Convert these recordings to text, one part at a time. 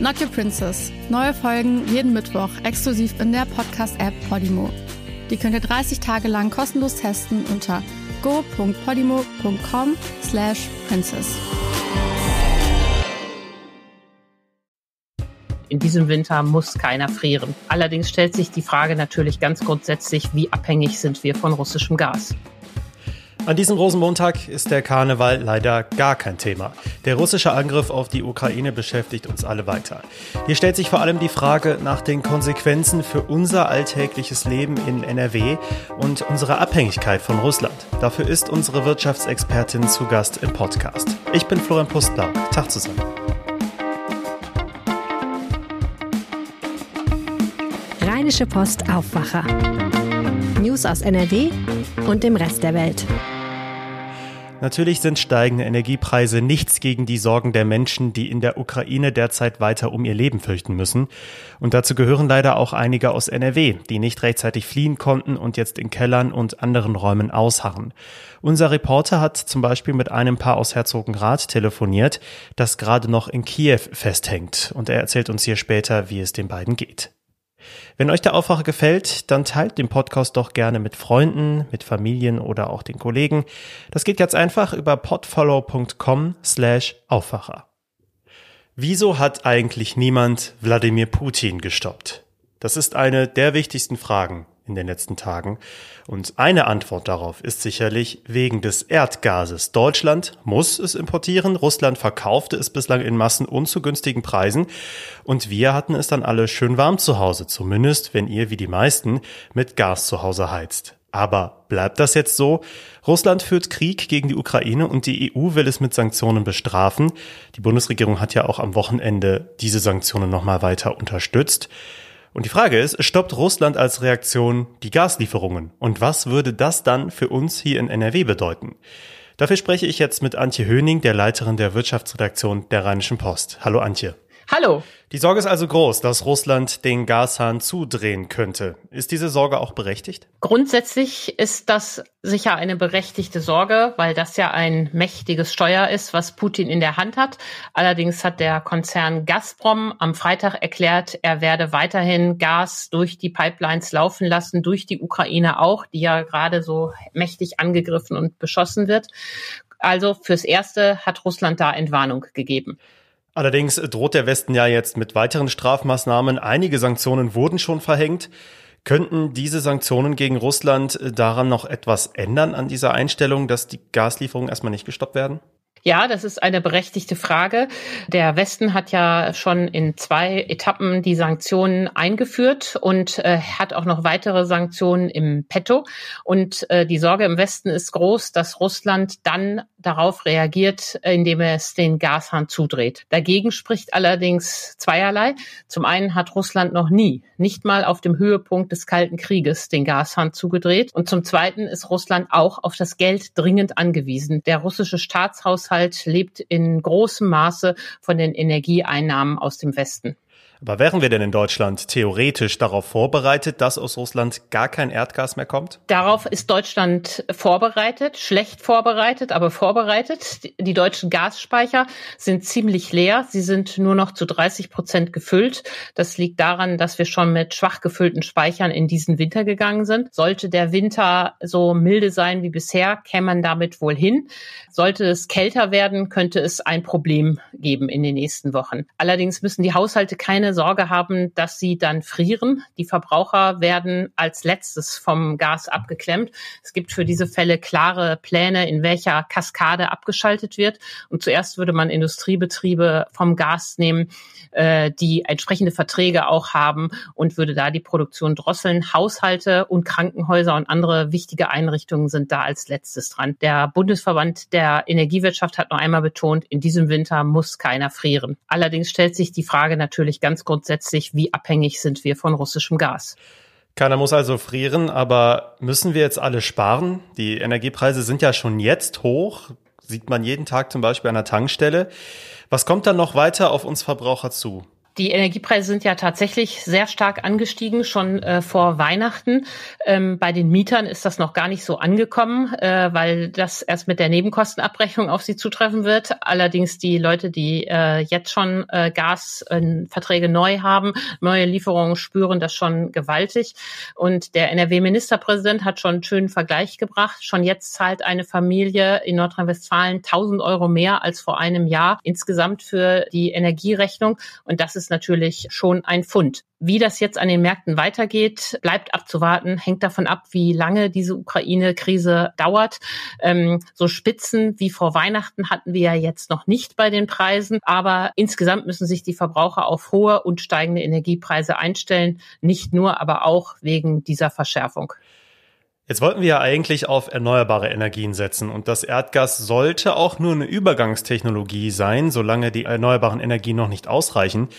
Not Your Princess. Neue Folgen jeden Mittwoch exklusiv in der Podcast-App Podimo. Die könnt ihr 30 Tage lang kostenlos testen unter go.podimo.com slash princess. In diesem Winter muss keiner frieren. Allerdings stellt sich die Frage natürlich ganz grundsätzlich, wie abhängig sind wir von russischem Gas? An diesem Rosenmontag ist der Karneval leider gar kein Thema. Der russische Angriff auf die Ukraine beschäftigt uns alle weiter. Hier stellt sich vor allem die Frage nach den Konsequenzen für unser alltägliches Leben in NRW und unsere Abhängigkeit von Russland. Dafür ist unsere Wirtschaftsexpertin zu Gast im Podcast. Ich bin Florian Pustlau. Tag zusammen. Rheinische Post Aufwacher. News aus NRW und dem Rest der Welt. Natürlich sind steigende Energiepreise nichts gegen die Sorgen der Menschen, die in der Ukraine derzeit weiter um ihr Leben fürchten müssen. Und dazu gehören leider auch einige aus NRW, die nicht rechtzeitig fliehen konnten und jetzt in Kellern und anderen Räumen ausharren. Unser Reporter hat zum Beispiel mit einem Paar aus Herzogenrath telefoniert, das gerade noch in Kiew festhängt. Und er erzählt uns hier später, wie es den beiden geht. Wenn euch der Aufwacher gefällt, dann teilt den Podcast doch gerne mit Freunden, mit Familien oder auch den Kollegen. Das geht ganz einfach über podfollow.com slash Aufwacher. Wieso hat eigentlich niemand Wladimir Putin gestoppt? Das ist eine der wichtigsten Fragen in den letzten Tagen. Und eine Antwort darauf ist sicherlich wegen des Erdgases. Deutschland muss es importieren, Russland verkaufte es bislang in Massen und zu günstigen Preisen und wir hatten es dann alle schön warm zu Hause, zumindest wenn ihr wie die meisten mit Gas zu Hause heizt. Aber bleibt das jetzt so? Russland führt Krieg gegen die Ukraine und die EU will es mit Sanktionen bestrafen. Die Bundesregierung hat ja auch am Wochenende diese Sanktionen nochmal weiter unterstützt. Und die Frage ist, stoppt Russland als Reaktion die Gaslieferungen? Und was würde das dann für uns hier in NRW bedeuten? Dafür spreche ich jetzt mit Antje Höning, der Leiterin der Wirtschaftsredaktion der Rheinischen Post. Hallo Antje. Hallo. Die Sorge ist also groß, dass Russland den Gashahn zudrehen könnte. Ist diese Sorge auch berechtigt? Grundsätzlich ist das sicher eine berechtigte Sorge, weil das ja ein mächtiges Steuer ist, was Putin in der Hand hat. Allerdings hat der Konzern Gazprom am Freitag erklärt, er werde weiterhin Gas durch die Pipelines laufen lassen, durch die Ukraine auch, die ja gerade so mächtig angegriffen und beschossen wird. Also fürs Erste hat Russland da Entwarnung gegeben. Allerdings droht der Westen ja jetzt mit weiteren Strafmaßnahmen. Einige Sanktionen wurden schon verhängt. Könnten diese Sanktionen gegen Russland daran noch etwas ändern an dieser Einstellung, dass die Gaslieferungen erstmal nicht gestoppt werden? Ja, das ist eine berechtigte Frage. Der Westen hat ja schon in zwei Etappen die Sanktionen eingeführt und äh, hat auch noch weitere Sanktionen im Petto. Und äh, die Sorge im Westen ist groß, dass Russland dann darauf reagiert, indem es den Gashahn zudreht. Dagegen spricht allerdings zweierlei. Zum einen hat Russland noch nie, nicht mal auf dem Höhepunkt des Kalten Krieges, den Gashahn zugedreht. Und zum zweiten ist Russland auch auf das Geld dringend angewiesen. Der russische Staatshaushalt lebt in großem Maße von den Energieeinnahmen aus dem Westen. Aber wären wir denn in Deutschland theoretisch darauf vorbereitet, dass aus Russland gar kein Erdgas mehr kommt? Darauf ist Deutschland vorbereitet, schlecht vorbereitet, aber vorbereitet. Die deutschen Gasspeicher sind ziemlich leer. Sie sind nur noch zu 30 Prozent gefüllt. Das liegt daran, dass wir schon mit schwach gefüllten Speichern in diesen Winter gegangen sind. Sollte der Winter so milde sein wie bisher, käme man damit wohl hin. Sollte es kälter werden, könnte es ein Problem geben in den nächsten Wochen. Allerdings müssen die Haushalte keine Sorge haben, dass sie dann frieren. Die Verbraucher werden als letztes vom Gas abgeklemmt. Es gibt für diese Fälle klare Pläne, in welcher Kaskade abgeschaltet wird. Und zuerst würde man Industriebetriebe vom Gas nehmen, äh, die entsprechende Verträge auch haben und würde da die Produktion drosseln. Haushalte und Krankenhäuser und andere wichtige Einrichtungen sind da als letztes dran. Der Bundesverband der Energiewirtschaft hat noch einmal betont, in diesem Winter muss keiner frieren. Allerdings stellt sich die Frage natürlich ganz grundsätzlich, wie abhängig sind wir von russischem Gas. Keiner muss also frieren, aber müssen wir jetzt alle sparen? Die Energiepreise sind ja schon jetzt hoch, sieht man jeden Tag zum Beispiel an der Tankstelle. Was kommt dann noch weiter auf uns Verbraucher zu? Die Energiepreise sind ja tatsächlich sehr stark angestiegen, schon äh, vor Weihnachten. Ähm, bei den Mietern ist das noch gar nicht so angekommen, äh, weil das erst mit der Nebenkostenabrechnung auf sie zutreffen wird. Allerdings die Leute, die äh, jetzt schon äh, Gasverträge neu haben, neue Lieferungen spüren das schon gewaltig. Und der NRW-Ministerpräsident hat schon einen schönen Vergleich gebracht. Schon jetzt zahlt eine Familie in Nordrhein-Westfalen 1000 Euro mehr als vor einem Jahr insgesamt für die Energierechnung. Und das ist ist natürlich schon ein Fund. Wie das jetzt an den Märkten weitergeht, bleibt abzuwarten, hängt davon ab, wie lange diese Ukraine-Krise dauert. Ähm, so Spitzen wie vor Weihnachten hatten wir ja jetzt noch nicht bei den Preisen, aber insgesamt müssen sich die Verbraucher auf hohe und steigende Energiepreise einstellen, nicht nur, aber auch wegen dieser Verschärfung. Jetzt wollten wir ja eigentlich auf erneuerbare Energien setzen und das Erdgas sollte auch nur eine Übergangstechnologie sein, solange die erneuerbaren Energien noch nicht ausreichen.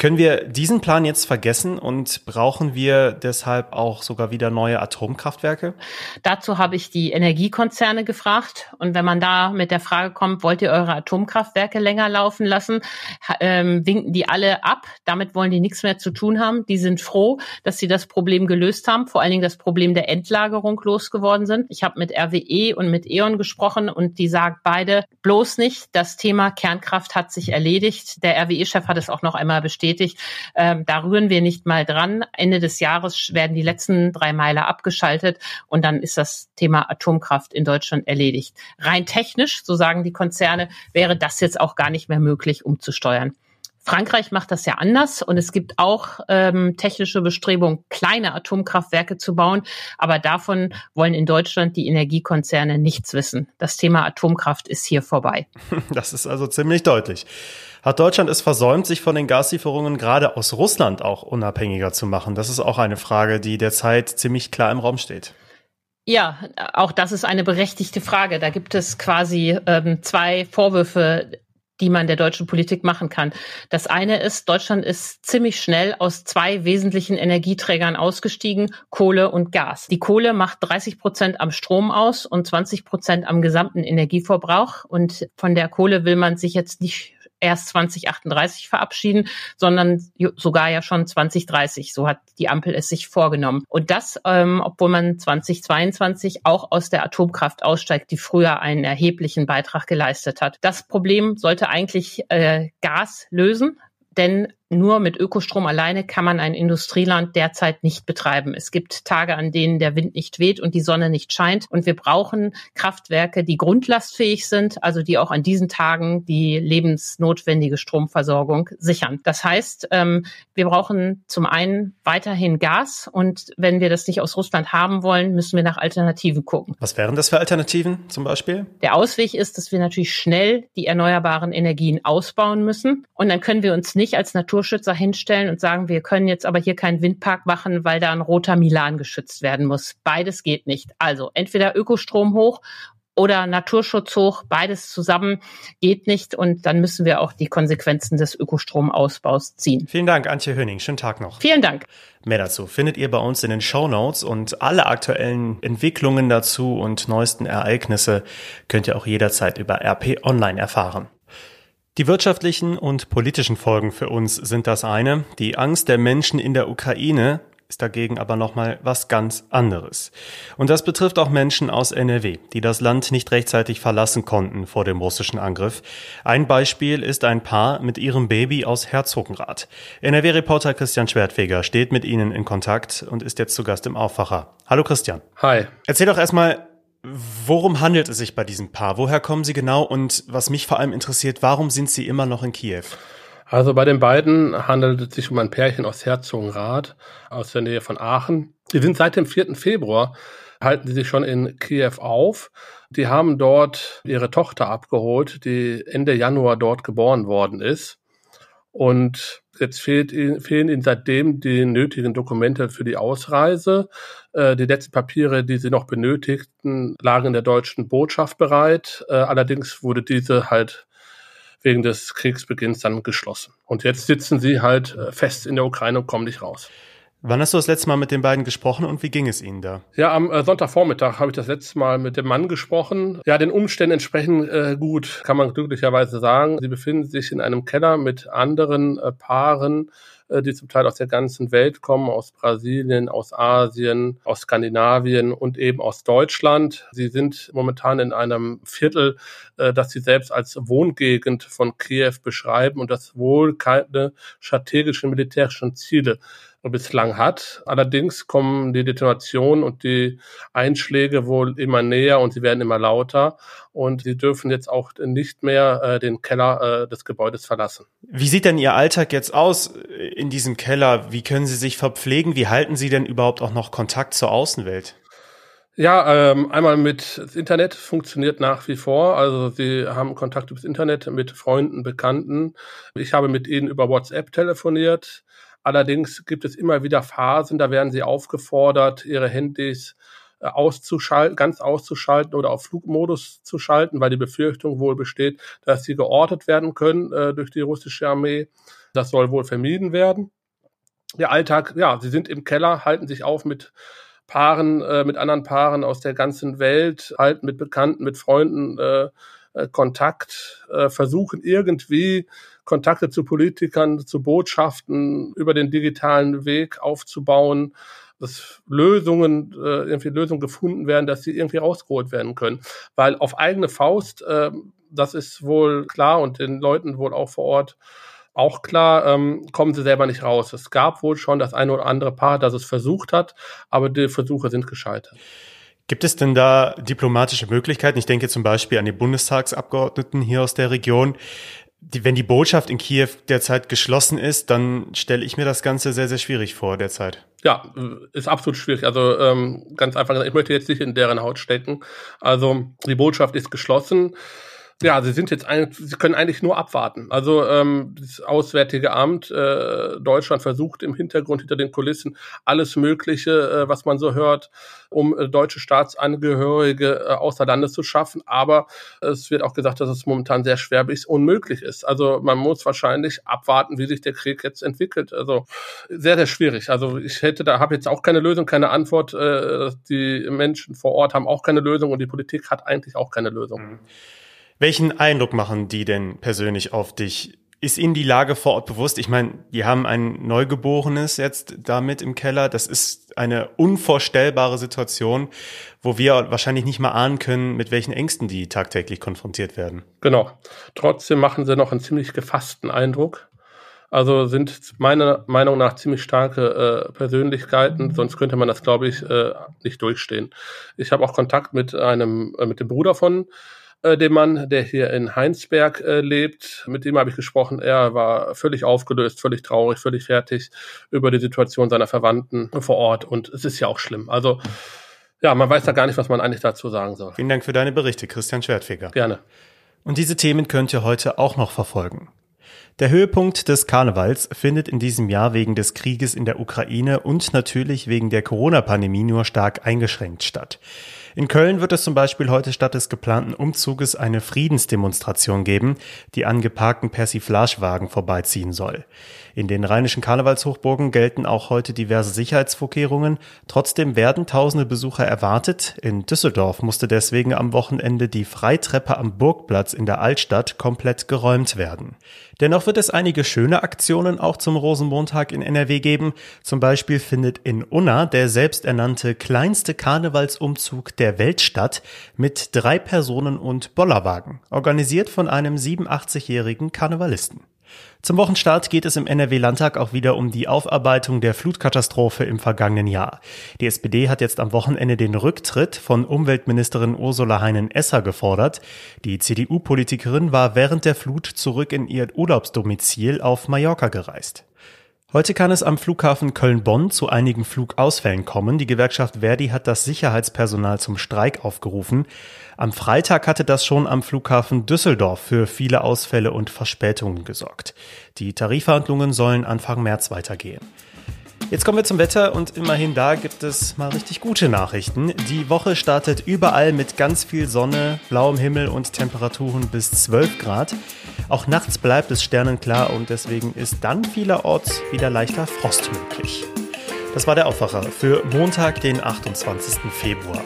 Können wir diesen Plan jetzt vergessen und brauchen wir deshalb auch sogar wieder neue Atomkraftwerke? Dazu habe ich die Energiekonzerne gefragt. Und wenn man da mit der Frage kommt, wollt ihr eure Atomkraftwerke länger laufen lassen, ähm, winken die alle ab. Damit wollen die nichts mehr zu tun haben. Die sind froh, dass sie das Problem gelöst haben, vor allen Dingen das Problem der Endlagerung losgeworden sind. Ich habe mit RWE und mit E.ON gesprochen und die sagen beide, bloß nicht, das Thema Kernkraft hat sich erledigt. Der RWE-Chef hat es auch noch einmal bestätigt bestätigt. Ähm, da rühren wir nicht mal dran. Ende des Jahres werden die letzten drei Meiler abgeschaltet und dann ist das Thema Atomkraft in Deutschland erledigt. Rein technisch, so sagen die Konzerne, wäre das jetzt auch gar nicht mehr möglich umzusteuern. Frankreich macht das ja anders und es gibt auch ähm, technische Bestrebungen, kleine Atomkraftwerke zu bauen. Aber davon wollen in Deutschland die Energiekonzerne nichts wissen. Das Thema Atomkraft ist hier vorbei. Das ist also ziemlich deutlich. Hat Deutschland es versäumt, sich von den Gaslieferungen gerade aus Russland auch unabhängiger zu machen? Das ist auch eine Frage, die derzeit ziemlich klar im Raum steht. Ja, auch das ist eine berechtigte Frage. Da gibt es quasi ähm, zwei Vorwürfe die man der deutschen Politik machen kann. Das eine ist, Deutschland ist ziemlich schnell aus zwei wesentlichen Energieträgern ausgestiegen, Kohle und Gas. Die Kohle macht 30 Prozent am Strom aus und 20 Prozent am gesamten Energieverbrauch. Und von der Kohle will man sich jetzt nicht erst 2038 verabschieden, sondern sogar ja schon 2030. So hat die Ampel es sich vorgenommen. Und das, ähm, obwohl man 2022 auch aus der Atomkraft aussteigt, die früher einen erheblichen Beitrag geleistet hat. Das Problem sollte eigentlich äh, Gas lösen denn nur mit Ökostrom alleine kann man ein Industrieland derzeit nicht betreiben. Es gibt Tage, an denen der Wind nicht weht und die Sonne nicht scheint. Und wir brauchen Kraftwerke, die grundlastfähig sind, also die auch an diesen Tagen die lebensnotwendige Stromversorgung sichern. Das heißt, ähm, wir brauchen zum einen weiterhin Gas und wenn wir das nicht aus Russland haben wollen, müssen wir nach Alternativen gucken. Was wären das für Alternativen zum Beispiel? Der Ausweg ist, dass wir natürlich schnell die erneuerbaren Energien ausbauen müssen. Und dann können wir uns nicht als Natur Naturschützer hinstellen und sagen, wir können jetzt aber hier keinen Windpark machen, weil da ein roter Milan geschützt werden muss. Beides geht nicht. Also entweder Ökostrom hoch oder Naturschutz hoch, beides zusammen geht nicht und dann müssen wir auch die Konsequenzen des Ökostromausbaus ziehen. Vielen Dank, Antje Höning. Schönen Tag noch. Vielen Dank. Mehr dazu findet ihr bei uns in den Show Notes und alle aktuellen Entwicklungen dazu und neuesten Ereignisse könnt ihr auch jederzeit über RP Online erfahren. Die wirtschaftlichen und politischen Folgen für uns sind das eine. Die Angst der Menschen in der Ukraine ist dagegen aber nochmal was ganz anderes. Und das betrifft auch Menschen aus NRW, die das Land nicht rechtzeitig verlassen konnten vor dem russischen Angriff. Ein Beispiel ist ein Paar mit ihrem Baby aus Herzogenrath. NRW-Reporter Christian Schwertfeger steht mit ihnen in Kontakt und ist jetzt zu Gast im Aufwacher. Hallo Christian. Hi. Erzähl doch erstmal, Worum handelt es sich bei diesem Paar? Woher kommen sie genau? Und was mich vor allem interessiert, warum sind sie immer noch in Kiew? Also bei den beiden handelt es sich um ein Pärchen aus Herzogenrath, aus der Nähe von Aachen. Die sind seit dem 4. Februar, halten sie sich schon in Kiew auf. Die haben dort ihre Tochter abgeholt, die Ende Januar dort geboren worden ist. Und jetzt fehlt, fehlen ihnen seitdem die nötigen Dokumente für die Ausreise. Äh, die letzten Papiere, die sie noch benötigten, lagen in der deutschen Botschaft bereit. Äh, allerdings wurde diese halt wegen des Kriegsbeginns dann geschlossen. Und jetzt sitzen sie halt äh, fest in der Ukraine und kommen nicht raus. Wann hast du das letzte Mal mit den beiden gesprochen und wie ging es ihnen da? Ja, am äh, Sonntagvormittag habe ich das letzte Mal mit dem Mann gesprochen. Ja, den Umständen entsprechend äh, gut, kann man glücklicherweise sagen. Sie befinden sich in einem Keller mit anderen äh, Paaren, die zum Teil aus der ganzen Welt kommen, aus Brasilien, aus Asien, aus Skandinavien und eben aus Deutschland. Sie sind momentan in einem Viertel, äh, das sie selbst als Wohngegend von Kiew beschreiben und das wohl keine strategischen militärischen Ziele bislang hat. Allerdings kommen die Detonationen und die Einschläge wohl immer näher und sie werden immer lauter und sie dürfen jetzt auch nicht mehr äh, den Keller äh, des Gebäudes verlassen. Wie sieht denn Ihr Alltag jetzt aus in diesem Keller? Wie können Sie sich verpflegen? Wie halten Sie denn überhaupt auch noch Kontakt zur Außenwelt? Ja, ähm, einmal mit das Internet funktioniert nach wie vor. Also sie haben Kontakt übers Internet mit Freunden, Bekannten. Ich habe mit ihnen über WhatsApp telefoniert. Allerdings gibt es immer wieder Phasen, da werden sie aufgefordert, ihre Handys auszuschalten, ganz auszuschalten oder auf Flugmodus zu schalten, weil die Befürchtung wohl besteht, dass sie geortet werden können äh, durch die russische Armee. Das soll wohl vermieden werden. Der Alltag, ja, sie sind im Keller, halten sich auf mit Paaren, äh, mit anderen Paaren aus der ganzen Welt, halten mit Bekannten, mit Freunden äh, äh Kontakt, äh, versuchen irgendwie Kontakte zu Politikern, zu Botschaften über den digitalen Weg aufzubauen, dass Lösungen, äh, irgendwie Lösungen gefunden werden, dass sie irgendwie rausgeholt werden können. Weil auf eigene Faust, äh, das ist wohl klar und den Leuten wohl auch vor Ort auch klar, ähm, kommen sie selber nicht raus. Es gab wohl schon das eine oder andere Paar, das es versucht hat, aber die Versuche sind gescheitert. Gibt es denn da diplomatische Möglichkeiten? Ich denke zum Beispiel an die Bundestagsabgeordneten hier aus der Region, die, wenn die Botschaft in Kiew derzeit geschlossen ist, dann stelle ich mir das Ganze sehr, sehr schwierig vor derzeit. Ja, ist absolut schwierig. Also ähm, ganz einfach gesagt, ich möchte jetzt nicht in deren Haut stecken. Also die Botschaft ist geschlossen. Ja, sie sind jetzt eigentlich, sie können eigentlich nur abwarten. Also ähm, das Auswärtige Amt äh, Deutschland versucht im Hintergrund hinter den Kulissen alles Mögliche, äh, was man so hört, um äh, deutsche Staatsangehörige äh, außer Landes zu schaffen. Aber es wird auch gesagt, dass es momentan sehr schwer bis unmöglich ist. Also man muss wahrscheinlich abwarten, wie sich der Krieg jetzt entwickelt. Also sehr, sehr schwierig. Also ich hätte da habe jetzt auch keine Lösung, keine Antwort. Äh, die Menschen vor Ort haben auch keine Lösung und die Politik hat eigentlich auch keine Lösung. Mhm. Welchen Eindruck machen die denn persönlich auf dich? Ist Ihnen die Lage vor Ort bewusst? Ich meine, die haben ein Neugeborenes jetzt damit im Keller. Das ist eine unvorstellbare Situation, wo wir wahrscheinlich nicht mal ahnen können, mit welchen Ängsten die tagtäglich konfrontiert werden. Genau. Trotzdem machen sie noch einen ziemlich gefassten Eindruck. Also sind meiner Meinung nach ziemlich starke äh, Persönlichkeiten, sonst könnte man das, glaube ich, äh, nicht durchstehen. Ich habe auch Kontakt mit einem, äh, mit dem Bruder von äh, dem Mann, der hier in Heinsberg äh, lebt. Mit dem habe ich gesprochen. Er war völlig aufgelöst, völlig traurig, völlig fertig über die Situation seiner Verwandten vor Ort. Und es ist ja auch schlimm. Also ja, man weiß da gar nicht, was man eigentlich dazu sagen soll. Vielen Dank für deine Berichte, Christian Schwertfeger. Gerne. Und diese Themen könnt ihr heute auch noch verfolgen. Der Höhepunkt des Karnevals findet in diesem Jahr wegen des Krieges in der Ukraine und natürlich wegen der Corona-Pandemie nur stark eingeschränkt statt. In Köln wird es zum Beispiel heute statt des geplanten Umzuges eine Friedensdemonstration geben, die an geparkten Persiflagewagen vorbeiziehen soll. In den rheinischen Karnevalshochburgen gelten auch heute diverse Sicherheitsvorkehrungen. Trotzdem werden tausende Besucher erwartet. In Düsseldorf musste deswegen am Wochenende die Freitreppe am Burgplatz in der Altstadt komplett geräumt werden. Dennoch wird es einige schöne Aktionen auch zum Rosenmontag in NRW geben. Zum Beispiel findet in Unna der selbsternannte kleinste Karnevalsumzug der Welt statt mit drei Personen und Bollerwagen, organisiert von einem 87-jährigen Karnevalisten. Zum Wochenstart geht es im NRW-Landtag auch wieder um die Aufarbeitung der Flutkatastrophe im vergangenen Jahr. Die SPD hat jetzt am Wochenende den Rücktritt von Umweltministerin Ursula Heinen-Esser gefordert. Die CDU-Politikerin war während der Flut zurück in ihr Urlaubsdomizil auf Mallorca gereist. Heute kann es am Flughafen Köln-Bonn zu einigen Flugausfällen kommen. Die Gewerkschaft Verdi hat das Sicherheitspersonal zum Streik aufgerufen. Am Freitag hatte das schon am Flughafen Düsseldorf für viele Ausfälle und Verspätungen gesorgt. Die Tarifverhandlungen sollen Anfang März weitergehen. Jetzt kommen wir zum Wetter und immerhin da gibt es mal richtig gute Nachrichten. Die Woche startet überall mit ganz viel Sonne, blauem Himmel und Temperaturen bis 12 Grad. Auch nachts bleibt es sternenklar und deswegen ist dann vielerorts wieder leichter Frost möglich. Das war der Aufwacher für Montag, den 28. Februar.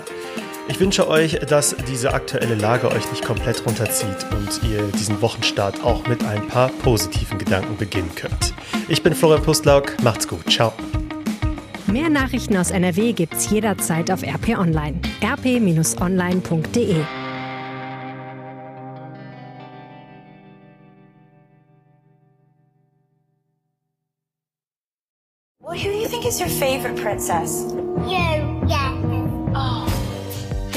Ich wünsche euch, dass diese aktuelle Lage euch nicht komplett runterzieht und ihr diesen Wochenstart auch mit ein paar positiven Gedanken beginnen könnt. Ich bin Florian Pustlauk, macht's gut, ciao. Mehr Nachrichten aus NRW gibt's jederzeit auf RP Online. rp-online.de Well, who do you think is your favorite princess? You, yeah.